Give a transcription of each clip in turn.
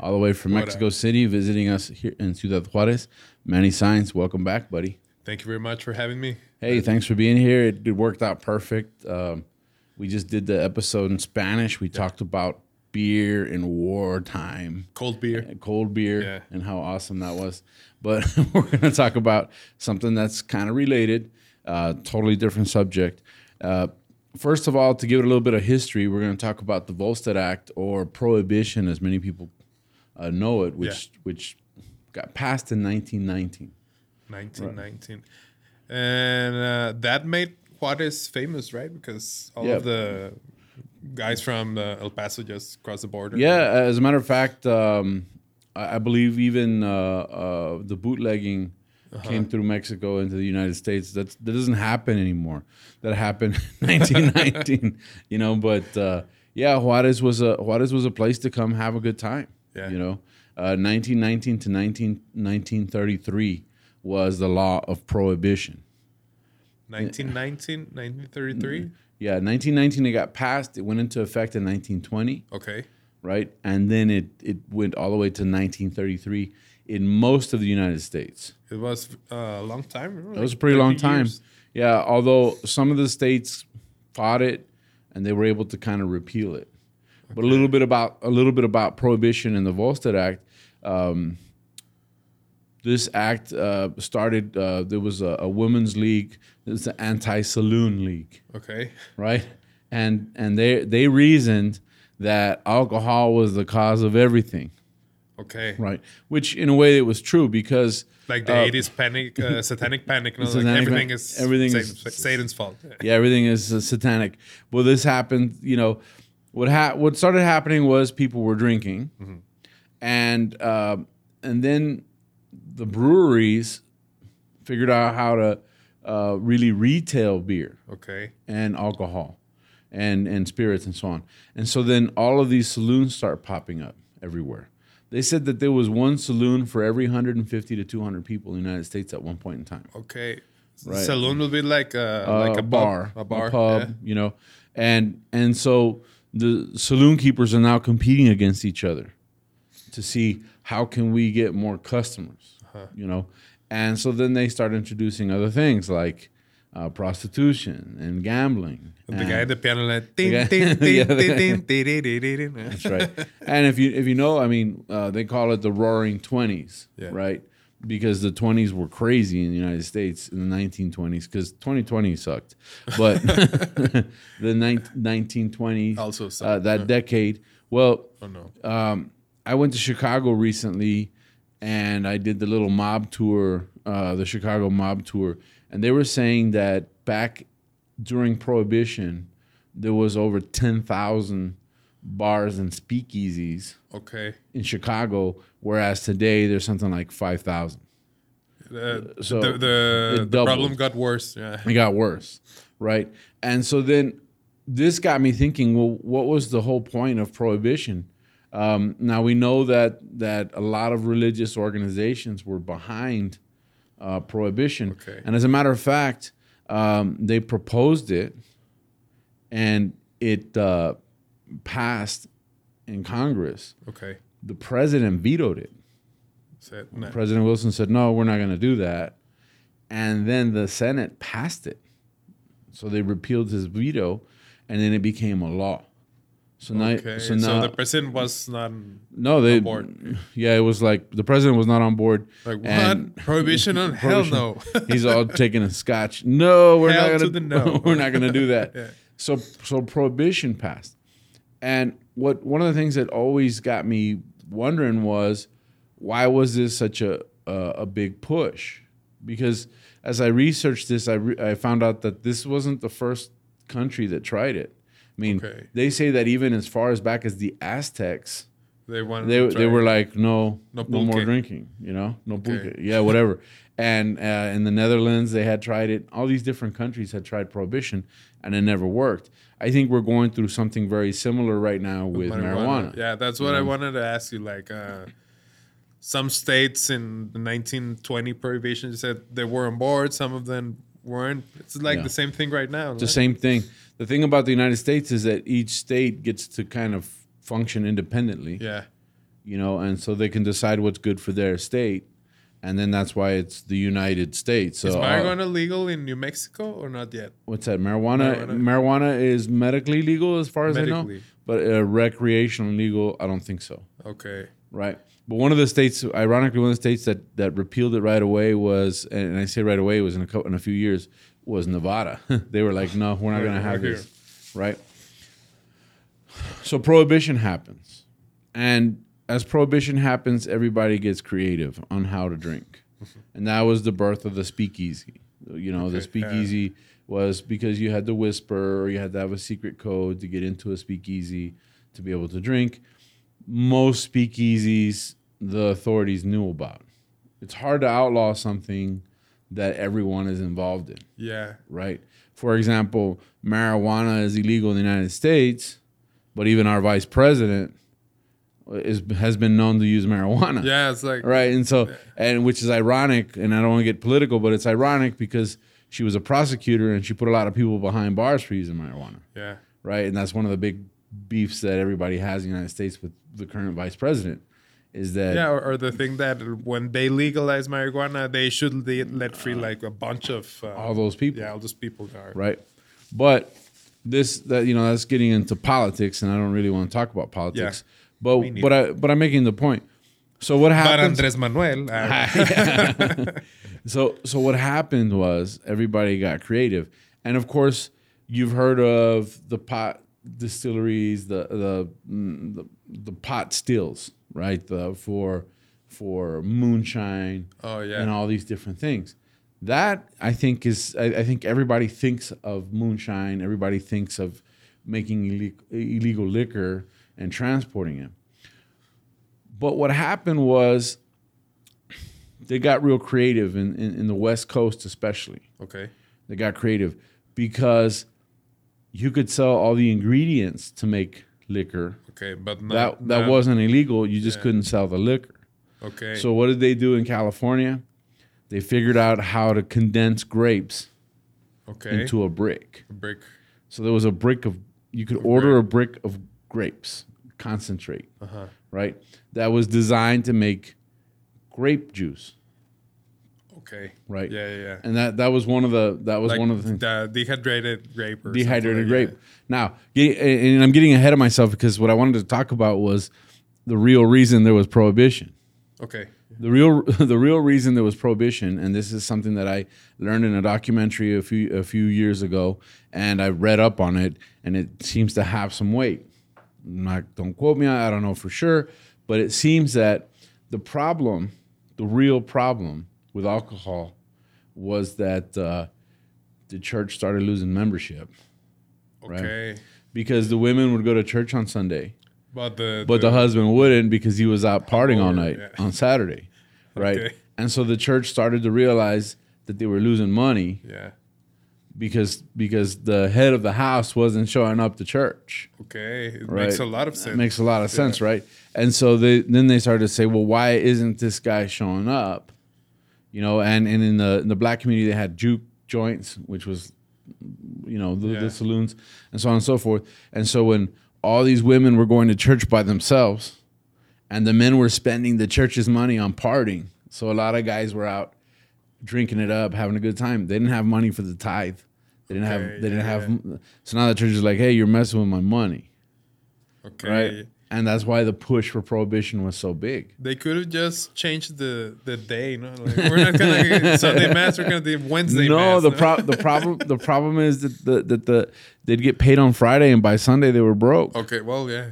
all the way from What Mexico up? City, visiting us here in Ciudad Juarez. Manny Signs, welcome back, buddy. Thank you very much for having me. Hey, thanks for being here. It, it worked out perfect. Um, we just did the episode in Spanish. We talked about beer in wartime. Cold beer. cold beer Yeah. and how awesome that was. But we're going to talk about something that's kind of related, uh, totally different subject. Uh, first of all, to give it a little bit of history, we're going to talk about the Volstead Act or Prohibition, as many people uh, know it, which which got passed in 1919. 1919. And uh, that made Juarez famous, right? Because all Yeah. of the guys from uh, El Paso just crossed the border. Yeah, as a matter of fact, um, I, I believe even uh, uh, the bootlegging came through Mexico into the United States. That's that doesn't happen anymore. That happened in 1919, you know. But uh, yeah, Juarez was a Juarez was a place to come have a good time. Yeah. You know, uh, 1919 to 19, 1933 was the law of prohibition. 1919, 1933. Yeah, 1919 it got passed. It went into effect in 1920. Okay. right? And then it it went all the way to 1933 in most of the United States. It was uh, a long time. It was a pretty long time. Yeah, although some of the states fought it and they were able to kind of repeal it. But a little bit about a little bit about prohibition and the Volstead Act. Um, this act uh, started. Uh, there was a, a women's league. It's the anti-saloon league Okay. right? And and they they reasoned that alcohol was the cause of everything, Okay. right? Which in a way it was true because Like the Uh, 80s panic, uh, satanic panic. No, like Satanic everything pan- is everything Satan's, is- Satan's fault. yeah, everything is uh, satanic. Well, this happened. You know, what ha- what started happening was people were drinking, and uh, and then the breweries figured out how to uh, really retail beer. Okay. and alcohol and and spirits and so on. And so then all of these saloons start popping up everywhere. They said that there was one saloon for every 150 to 200 people in the United States at one point in time. Okay. Right. Saloon will be like a, Uh, like a, bar, pub, a bar, pub, yeah. you know. And and so the saloon keepers are now competing against each other to see how can we get more customers, Uh-huh. you know. And so then they start introducing other things like uh, prostitution and gambling. The and- guy at the piano like the. That's right. and if you if you know, I mean, uh, they call it the Roaring Twenties, Yeah. right? Because the twenties were crazy in the United States in the 1920s. Because 2020 sucked, but the nine- 1920s, Also uh, that yeah. decade. Well, Oh no. um, I went to Chicago recently, and I did the little mob tour, uh, the Chicago mob tour, and they were saying that back during Prohibition, there was over ten thousand bars and speakeasies Okay. in Chicago, whereas today there's something like five thousand. Uh, so the the, the problem got worse. Yeah. It got worse, right? And so then this got me thinking. Well, what was the whole point of prohibition? Um, now we know that that a lot of religious organizations were behind uh, prohibition, Okay. and as a matter of fact, um, they proposed it, and it uh, passed in Congress. Okay. The president vetoed it. Said, no. President Wilson said, "No, we're not going to do that," and then the Senate passed it. So they repealed his veto, and then it became a law. So now, Okay. so So, now, the president was not no, they, on board. yeah, it was like the president was not on board. like what prohibition on hell no. He's all taking a scotch. No, we're Hell not gonna. no. we're not gonna do that. Yeah. So so prohibition passed, and what one of the things that always got me wondering was why was this such a a, a big push? Because as I researched this, I re- I found out that this wasn't the first country that tried it. I mean, Okay. they say that even as far as back as the Aztecs They wanted. they they were like no No no, more drinking you know no Okay. pulque. yeah whatever and uh, in the netherlands they had tried it all these different countries had tried prohibition and it never worked i think we're going through something very similar right now with marijuana, Yeah, that's what I wanted to ask you. Like, uh, some states in the 1920 prohibition said they were on board. Some of them weren't. It's like Yeah. the same thing right now. It's the same thing the thing about the united states is that each state gets to kind of function independently. Yeah. you know and so they can decide what's good for their state and then that's why it's the united states. So Is uh, marijuana legal in New Mexico or not yet? what's that? Marijuana, Marijuana. marijuana is medically legal as far as i know but uh, recreational legal i don't think so. Okay. right. But one of the states ironically one of the states that that repealed it right away was and i say right away was in a, cou- in a few years was nevada. They were like no we're not going to have this. right so prohibition happens and as prohibition happens everybody gets creative on how to drink and that was the birth of the speakeasy you know the Okay, yeah. speakeasy was because you had to whisper or you had to have a secret code to get into a speakeasy to be able to drink most speakeasies the authorities knew about it's hard to outlaw something that everyone is involved in Yeah. right? For example, marijuana is illegal in the United States, but even our vice president is has been known to use marijuana. Yeah. It's like. Right. And so and which is ironic, and I don't want to get political, but it's ironic because she was a prosecutor and she put a lot of people behind bars for using marijuana. Yeah. Right. And that's one of the big beefs that everybody has in the United States with the current vice president. Is that Yeah, or, or the thing that when they legalize marijuana, they should let free like a bunch of uh, all those people. yeah, all those people are right? But this that you know that's getting into politics, and I don't really want to talk about politics. but but I but I'm making the point. So what happened? But? Andres Manuel, uh, so so what happened was everybody got creative, and of course you've heard of the pot distilleries, the the mm, the, the pot stills, right? The for for moonshine Oh, yeah. and all these different things. That I think is I, I think everybody thinks of moonshine. Everybody thinks of making ille- illegal liquor and transporting it. But what happened was they got real creative in, in, in the West Coast, especially. okay, They got creative because you could sell all the ingredients to make liquor. okay, but not, That that not- wasn't illegal. You just Yeah. couldn't sell the liquor. okay. So what did they do in California? They figured out how to condense grapes okay, into a brick. brick. So there was a brick of you could order a brick of grapes concentrate, Uh-huh. right? That was designed to make grape juice, Okay, right? yeah, yeah, yeah. And that that was one of the that was Like one of the things. the dehydrated grape or dehydrated something grape. like Now, and I'm getting ahead of myself because what I wanted to talk about was the real reason there was prohibition. Okay, The real the real reason there was prohibition, and this is something that I learned in a documentary a few a few years ago, and I read up on it, and it seems to have some weight. Not don't quote me, I don't know for sure, but it seems that the problem, the real problem with alcohol, was that uh, the church started losing membership okay. because the women would go to church on Sunday, But the but the husband wouldn't because he was out partying all night yeah. on Saturday, right? Okay. And so the church started to realize that they were losing money yeah, because because the head of the house wasn't showing up to church. okay, it Right. makes a lot of sense. It makes a lot of sense, right? And so they then they started to say, well, why isn't this guy showing up? You know, and and in the in the black community they had juke joints, which was you know the, Yeah. the saloons and so on and so forth. And so when all these women were going to church by themselves, and the men were spending the church's money on partying, so a lot of guys were out drinking it up, having a good time. They didn't have money for the tithe. They didn't have. Okay, They didn't yeah, have. So now the church is like, hey, you're messing with my money okay. right? And that's why the push for prohibition was so big. They could have just changed the the day. No, like, we're not gonna Sunday mass. We're gonna do Wednesday no, mass. the pro- the problem the problem is that the that the they'd get paid on Friday and by Sunday they were broke, Okay, well, yeah.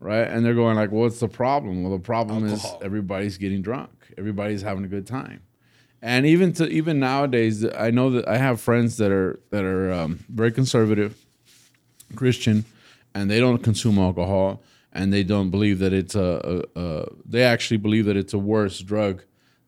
right? And they're going like, "What's the problem?" Well, the problem Alcohol. is everybody's getting drunk. Everybody's having a good time. And even to even nowadays, I know that I have friends that are that are um, very conservative, Christian, and they don't consume alcohol. And they don't believe that it's a, a, a they actually believe that it's a worse drug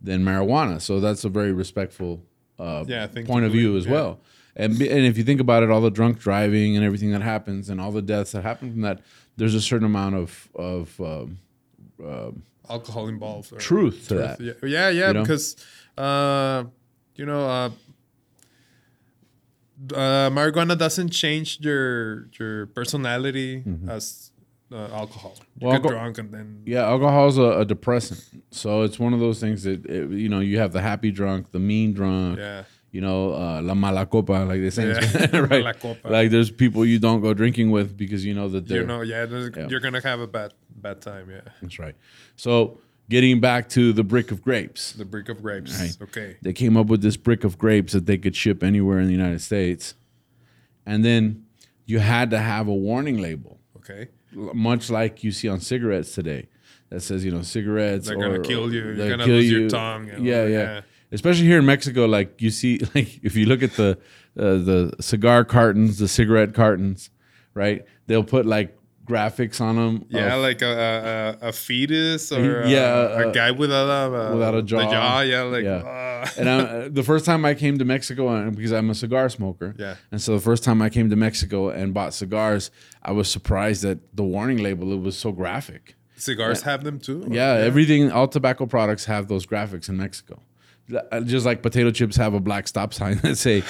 than marijuana. So that's a very respectful uh, Yeah, point of view as yeah. well. And and if you think about it, all the drunk driving and everything that happens, and all the deaths that happen from that, there's a certain amount of of um, alcohol involved. or- truth to that. Yeah, yeah, yeah You know? because uh, you know, uh, uh, marijuana doesn't change your your personality as uh, alcohol. You. Well, get alco- drunk and then Yeah, alcohol is a, a depressant, so it's one of those things that it, you know you have the happy drunk, the mean drunk, yeah, you know, uh, la mala copa, like they say, Yeah. Right? Like there's people you don't go drinking with because you know that they're you know, yeah, Yeah. you're gonna have a bad bad time. Yeah, that's right. So getting back to the brick of grapes, the brick of grapes. Right. Okay, they came up with this brick of grapes that they could ship anywhere in the United States, and then you had to have a warning label, okay, much like you see on cigarettes today, that says you know cigarettes They're gonna kill you. You're gonna kill lose your you. tongue and yeah, yeah, yeah. Especially here in Mexico, like you see, like if you look at the uh, the cigar cartons, the cigarette cartons, right? They'll put like graphics on them. yeah, of- like a, a, a fetus or a, Yeah, a uh, guy without a without a jaw. jaw. Yeah, like Yeah. uh, and I, the first time I came to Mexico, and because I'm a cigar smoker, Yeah. and so the first time I came to Mexico and bought cigars, I was surprised that the warning label it was so graphic. cigars have them too. or- Yeah, everything, all tobacco products have those graphics in Mexico. Uh, Just like potato chips have a black stop sign that say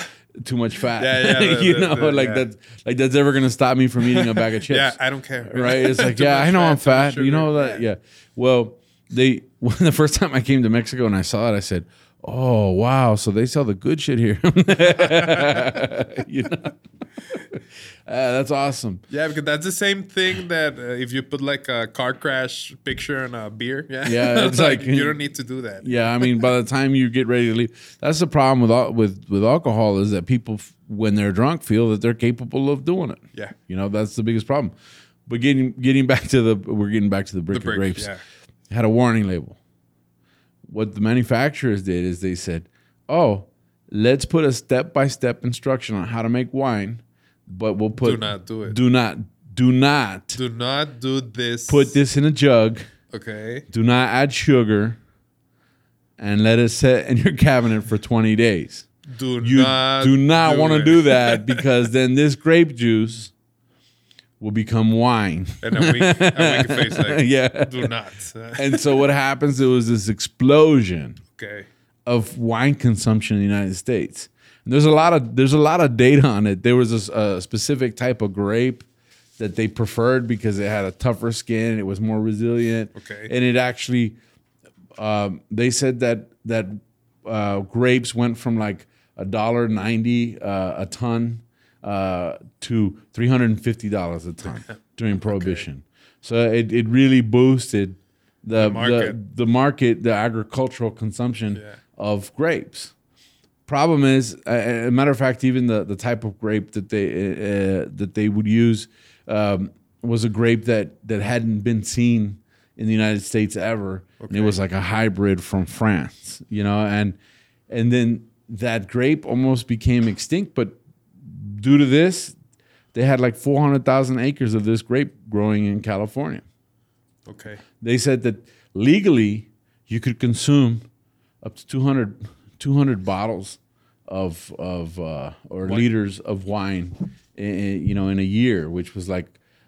"too much fat." Yeah, yeah, the- you know, the- like yeah. that, like that's ever gonna stop me from eating a bag of chips. Yeah, I don't care. right? It's like, yeah, I know I'm fat. You know that? Yeah. Well, they when the first time I came to Mexico and I saw it, I said, "Oh wow!" So they sell the good shit here. you know, Ah, that's awesome. Yeah, because that's the same thing that uh, if you put like a car crash picture on a beer, yeah, Yeah, it's like- you don't need to do that. Yeah, I mean, by the time you get ready to leave, that's the problem with with with alcohol is that people, when they're drunk, feel that they're capable of doing it. Yeah. you know that's the biggest problem. But getting getting back to the we're getting back to the brick, The brick, of grapes. yeah. Had a warning label. What the manufacturers did is they said, "Oh, let's put a step by step instruction on how to make wine, but we'll put Do not do it. do not do not Do not do this. put this in a jug." Okay. do not add sugar and let it sit in your cabinet for 20 days. Do You not. do not want to do that because then this grape juice will become wine. And a wink, a wink face like, yeah. do not. And so what happens there was this explosion okay. of wine consumption in the United States. And there's a lot of there's a lot of data on it. There was this, a specific type of grape that they preferred because it had a tougher skin, it was more resilient, Okay. and it actually um, they said that that uh, grapes went from like a dollar ninety uh, a ton uh, to three hundred and fifty dollars a ton during Prohibition. So it, it really boosted the the market. the, market, the agricultural consumption Yeah. of grapes. Problem is, a a matter of fact, even the, the type of grape that they uh, that they would use um, was a grape that that hadn't been seen in the United States ever. And it was like a hybrid from France, you know, and and then that grape almost became extinct. But due to this, they had like four hundred thousand acres of this grape growing in California Okay. they said that legally you could consume up to 200, 200 bottles of of uh, or liters of wine, i- i- you know, in a year, which was like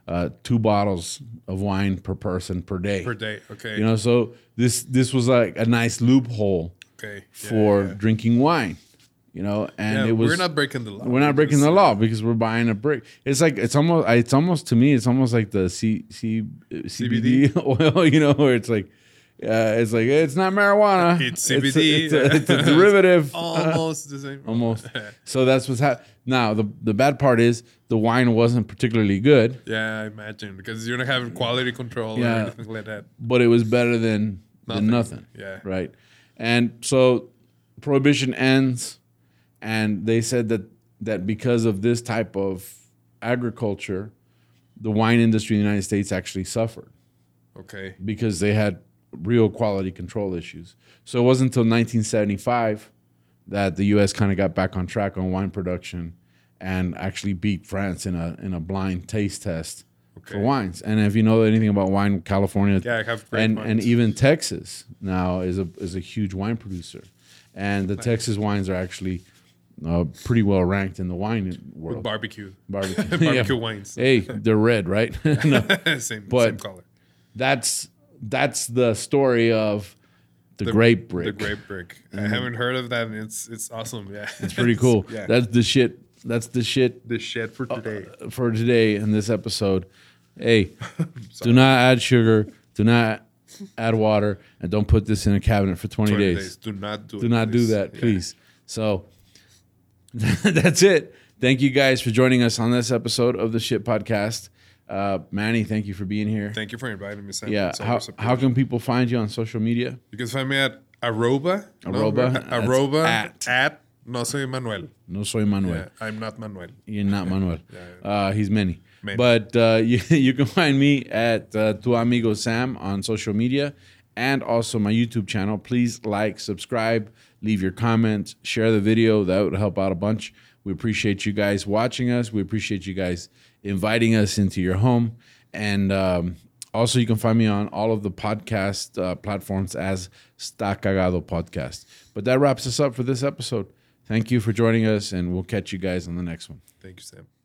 uh, two bottles of wine per person per day. Per day. Okay. You know, so this this was like a nice loophole okay. Yeah, for yeah. drinking wine. You know, and Yeah, it was we're not breaking the law. we're not breaking the law because we're buying a brick. It's like it's almost it's almost to me it's almost like the C, C, CBD oil, you know, where it's like uh, it's like it's not marijuana. It's a- CBD. It's a, it's a derivative. Almost the same. almost. So that's what's happening. Now the the bad part is the wine wasn't particularly good, Yeah, I imagine because you're not having quality control Yeah. or anything like that. but it was better than Nothing. than nothing. Yeah. Right. And so prohibition ends and they said that that because of this type of agriculture, the wine industry in the United States actually suffered Okay. because they had real quality control issues. So it wasn't until 1975 that the US kind of got back on track on wine production and actually beat France in a in a blind taste test for Okay. wines. And if you know anything about wine, California, Yeah, have great and and even Texas now is a is a huge wine producer, and the Texas wines are actually uh, pretty well ranked in the wine with world. barbecue. Barbecue, barbecue Yeah. wines. Hey, they're red, right? No, same, But- same color. that's that's the story of the, grape brick. The grape brick. I haven't heard of that, and it's it's awesome. Yeah, It's pretty cool. yeah, That's the shit. That's the shit the shit for today. for today in this episode. Hey, do not add sugar. Do not add water, and don't put this in a cabinet for twenty, 20 days. days. Do not do. Do not do that, Yeah. please. So that's it. Thank you guys for joining us on this episode of the Shit Podcast. Uh, Manny, thank you for being here. Thank you for inviting me, Sam. yeah, how, how can people find you on social media? you can find me at arroba Arroba, no, arroba at. at, no soy Manuel. No soy Manuel. Yeah, I'm not Manuel. You're not Manuel. Yeah, Uh, he's Manny. Manny. But uh, you, you can find me at uh, Tu Amigo Sam on social media and also my YouTube channel. Please like, subscribe, leave your comments, share the video. That would help out a bunch. We appreciate you guys watching us. We appreciate you guys inviting us into your home. And um, also, you can find me on all of the podcast uh, platforms as Sta Cagado Podcast. But that wraps us up for this episode. Thank you for joining us, and we'll catch you guys on the next one. Thank you, Sam.